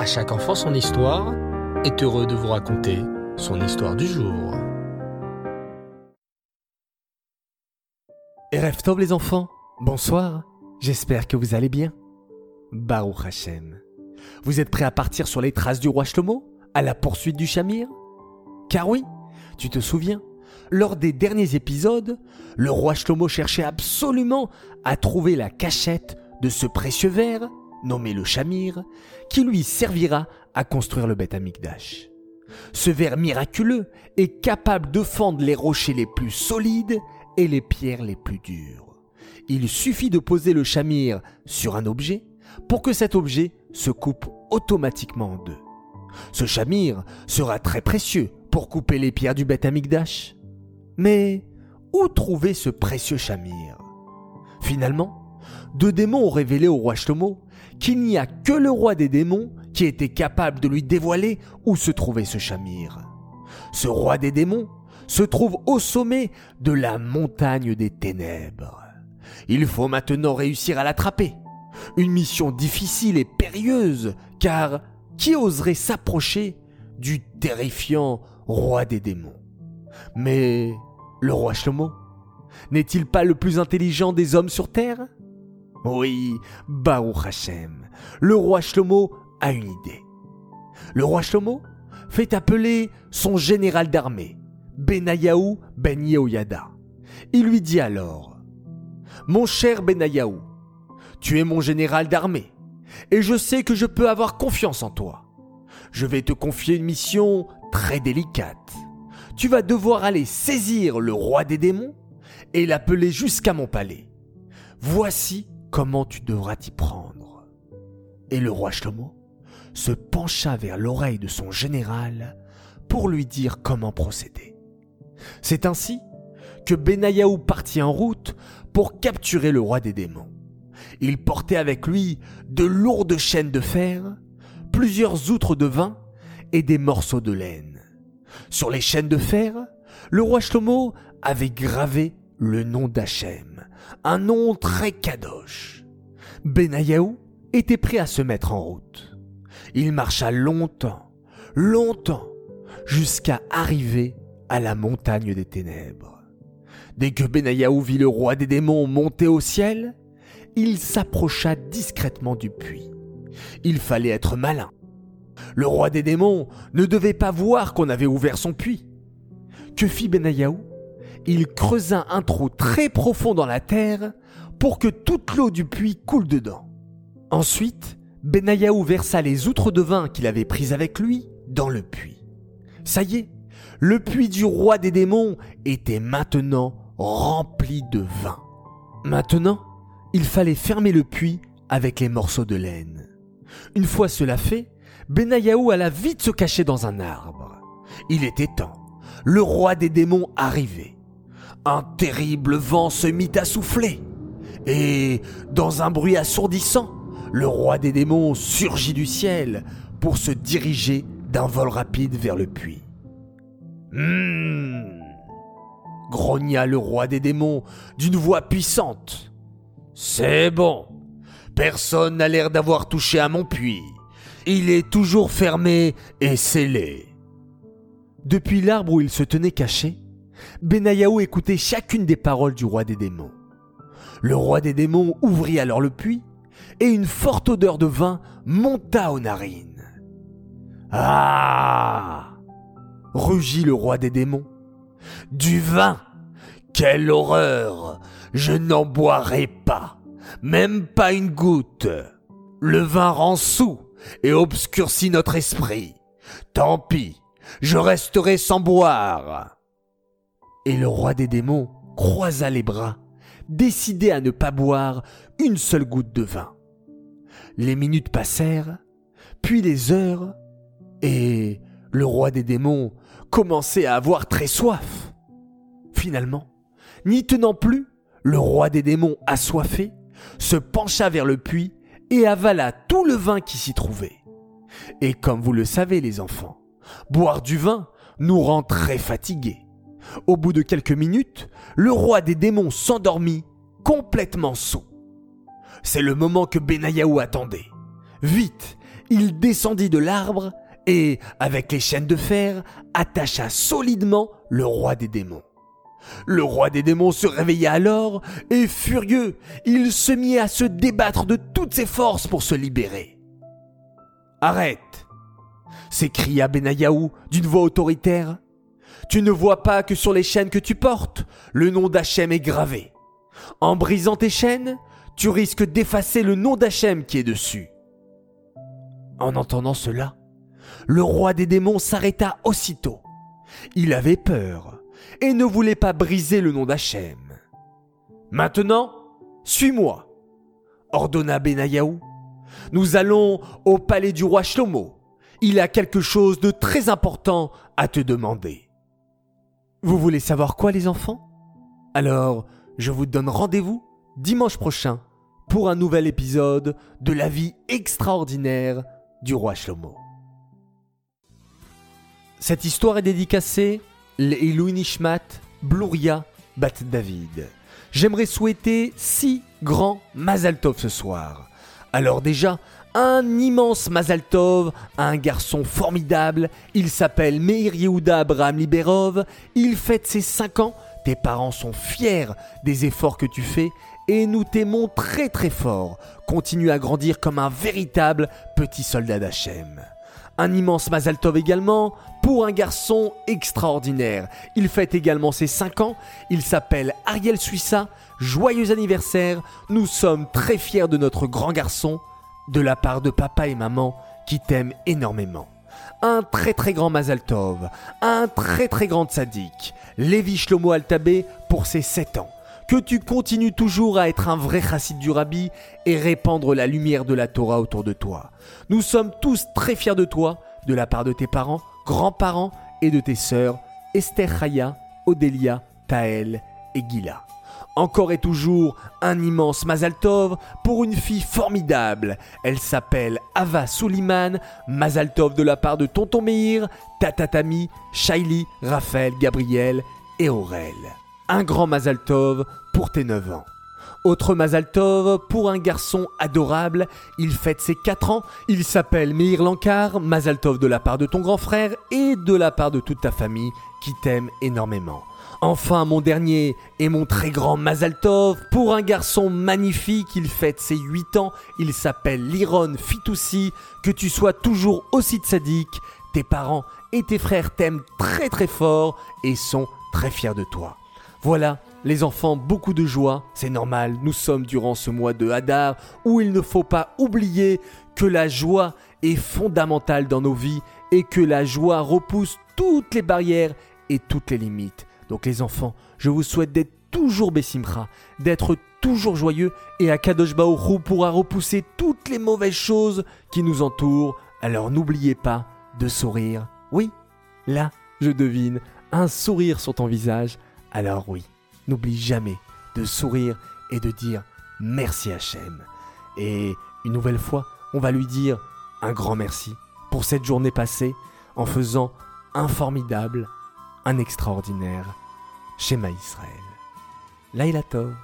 À chaque enfant son histoire est heureux de vous raconter son histoire du jour. Erev Tov les enfants, bonsoir, j'espère que vous allez bien. Baruch Hashem. Vous êtes prêts à partir sur les traces du roi Shlomo, à la poursuite du Shamir? Car oui, tu te souviens, lors des derniers épisodes, le roi Shlomo cherchait absolument à trouver la cachette de ce précieux verre, nommé le Shamir, qui lui servira à construire le Beth Amikdash. Ce verre miraculeux est capable de fendre les rochers les plus solides et les pierres les plus dures. Il suffit de poser le Shamir sur un objet pour que cet objet se coupe automatiquement en deux. Ce Shamir sera très précieux pour couper les pierres du Beth Amikdash. Mais où trouver ce précieux Shamir? Finalement, deux démons ont révélé au roi Shlomo qu'il n'y a que le roi des démons qui était capable de lui dévoiler où se trouvait ce Shamir. Ce roi des démons se trouve au sommet de la montagne des ténèbres. Il faut maintenant réussir à l'attraper. Une mission difficile et périlleuse, car qui oserait s'approcher du terrifiant roi des démons? Mais le roi Shlomo n'est-il pas le plus intelligent des hommes sur terre? Oui, Baruch Hashem, le roi Shlomo a une idée. Le roi Shlomo fait appeler son général d'armée, Benayahu ben Yehoyada. Il lui dit alors Mon cher Benayahu, tu es mon général d'armée, et je sais que je peux avoir confiance en toi. Je vais te confier une mission très délicate. Tu vas devoir aller saisir le roi des démons et l'appeler jusqu'à mon palais. Voici comment tu devras t'y prendre? Et le roi Shlomo se pencha vers l'oreille de son général pour lui dire comment procéder. C'est ainsi que Benayahu partit en route pour capturer le roi des démons. Il portait avec lui de lourdes chaînes de fer, plusieurs outres de vin et des morceaux de laine. Sur les chaînes de fer, le roi Shlomo avait gravé le nom d'Hachem, un nom très kadosh. Benayahu était prêt à se mettre en route. Il marcha longtemps, longtemps, jusqu'à arriver à la montagne des ténèbres. Dès que Benayahu vit le roi des démons monter au ciel, il s'approcha discrètement du puits. Il fallait être malin. Le roi des démons ne devait pas voir qu'on avait ouvert son puits. Que fit Benayahu Il creusa un trou très profond dans la terre pour que toute l'eau du puits coule dedans. Ensuite, Benayahu versa les outres de vin qu'il avait prises avec lui dans le puits. Ça y est, le puits du roi des démons était maintenant rempli de vin. Maintenant, il fallait fermer le puits avec les morceaux de laine. Une fois cela fait, Benayahu alla vite se cacher dans un arbre. Il était temps. Le roi des démons arrivait. Un terrible vent se mit à souffler. Et, dans un bruit assourdissant, le roi des démons surgit du ciel pour se diriger d'un vol rapide vers le puits. Hum grogna le roi des démons d'une voix puissante. C'est bon. Personne n'a l'air d'avoir touché à mon puits. Il est toujours fermé et scellé. Depuis l'arbre où il se tenait caché, Benayahu écoutait chacune des paroles du roi des démons. Le roi des démons ouvrit alors le puits et une forte odeur de vin monta aux narines. Ah rugit le roi des démons. Du vin Quelle horreur Je n'en boirai pas, même pas une goutte. Le vin rend sous et obscurcit notre esprit. Tant pis, je resterai sans boire. Et le roi des démons croisa les bras, décidé à ne pas boire une seule goutte de vin. Les minutes passèrent, puis les heures, et le roi des démons commençait à avoir très soif. Finalement, n'y tenant plus, le roi des démons assoiffé se pencha vers le puits et avala tout le vin qui s'y trouvait. Et comme vous le savez les enfants, boire du vin nous rend très fatigués. Au bout de quelques minutes, le roi des démons s'endormit complètement sot. C'est le moment que Benayahu attendait. Vite, il descendit de l'arbre et, avec les chaînes de fer, attacha solidement le roi des démons. Le roi des démons se réveilla alors et, furieux, il se mit à se débattre de toutes ses forces pour se libérer. Arrête s'écria Benayahu d'une voix autoritaire. Tu ne vois pas que sur les chaînes que tu portes, le nom d'Hachem est gravé. En brisant tes chaînes, tu risques d'effacer le nom d'Hachem qui est dessus. En entendant cela, le roi des démons s'arrêta aussitôt. Il avait peur et ne voulait pas briser le nom d'Hachem. Maintenant, suis-moi, ordonna Benayahu. Nous allons au palais du roi Shlomo. Il a quelque chose de très important à te demander. Vous voulez savoir quoi les enfants? Alors, je vous donne rendez-vous dimanche prochain pour un nouvel épisode de la vie extraordinaire du roi Shlomo. Cette histoire est dédicacée Louis Nishmat, Bluria, Bat David. J'aimerais souhaiter six grands Mazal Tov ce soir. Alors déjà, un immense Mazal Tov à un garçon formidable. Il s'appelle Meir Yehuda Abraham Liberov. Il fête ses 5 ans. Tes parents sont fiers des efforts que tu fais et nous t'aimons très très fort. Continue à grandir comme un véritable petit soldat d'Hachem. Un immense Mazal Tov également pour un garçon extraordinaire. Il fête également ses 5 ans. Il s'appelle Ariel Suissa. Joyeux anniversaire. Nous sommes très fiers de notre grand garçon de la part de papa et maman qui t'aiment énormément. Un très très grand Mazal Tov, un très très grand sadique, Lévi Shlomo Altabé pour ses 7 ans que tu continues toujours à être un vrai chassid du rabbi et répandre la lumière de la Torah autour de toi. Nous sommes tous très fiers de toi, de la part de tes parents, grands-parents et de tes sœurs, Esther Chaya, Odélia, Taël et Gila. Encore et toujours un immense Mazal Tov pour une fille formidable. Elle s'appelle Ava Suliman, Mazal Tov de la part de Tonton Meir, Tatatami, Shaili, Raphaël, Gabriel et Aurel un grand Mazal Tov pour tes 9 ans. Autre Mazal Tov pour un garçon adorable, il fête ses 4 ans, il s'appelle Meir Lankar, Mazal Tov de la part de ton grand frère et de la part de toute ta famille qui t'aime énormément. Enfin, mon dernier et mon très grand Mazal Tov pour un garçon magnifique, il fête ses 8 ans, il s'appelle Liron Fitoussi, que tu sois toujours aussi sadique, tes parents et tes frères t'aiment très très fort et sont très fiers de toi. Voilà, les enfants, beaucoup de joie, c'est normal, nous sommes durant ce mois de Hadar où il ne faut pas oublier que la joie est fondamentale dans nos vies et que la joie repousse toutes les barrières et toutes les limites. Donc les enfants, je vous souhaite d'être toujours Bessimra, d'être toujours joyeux et Akadosh Baoru pourra repousser toutes les mauvaises choses qui nous entourent. Alors n'oubliez pas de sourire. Oui, là, je devine un sourire sur ton visage alors oui, n'oublie jamais de sourire et de dire merci Hachem. Et une nouvelle fois, on va lui dire un grand merci pour cette journée passée en faisant un formidable, un extraordinaire Shema Israël. Laila Tov.